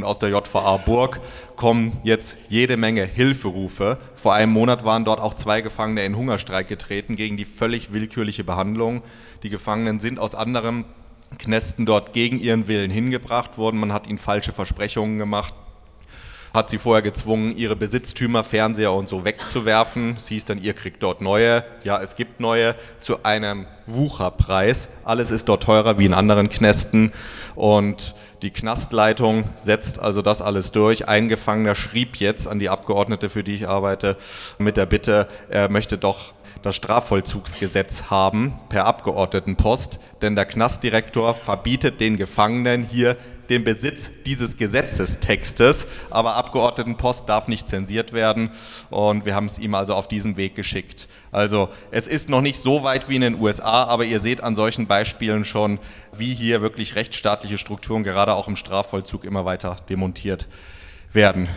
und aus der JVA Burg kommen jetzt jede Menge Hilferufe. Vor einem Monat waren dort auch zwei Gefangene in Hungerstreik getreten gegen die völlig willkürliche Behandlung. Die Gefangenen sind aus anderen Knästen dort gegen ihren Willen hingebracht worden. Man hat ihnen falsche Versprechungen gemacht hat sie vorher gezwungen, ihre Besitztümer, Fernseher und so wegzuwerfen. Es hieß dann, ihr kriegt dort neue. Ja, es gibt neue zu einem Wucherpreis. Alles ist dort teurer wie in anderen Knästen. Und die Knastleitung setzt also das alles durch. Ein Gefangener schrieb jetzt an die Abgeordnete, für die ich arbeite, mit der Bitte, er möchte doch das Strafvollzugsgesetz haben per Abgeordnetenpost, denn der Knastdirektor verbietet den Gefangenen hier den Besitz dieses Gesetzestextes, aber Abgeordnetenpost darf nicht zensiert werden und wir haben es ihm also auf diesem Weg geschickt. Also es ist noch nicht so weit wie in den USA, aber ihr seht an solchen Beispielen schon, wie hier wirklich rechtsstaatliche Strukturen gerade auch im Strafvollzug immer weiter demontiert werden.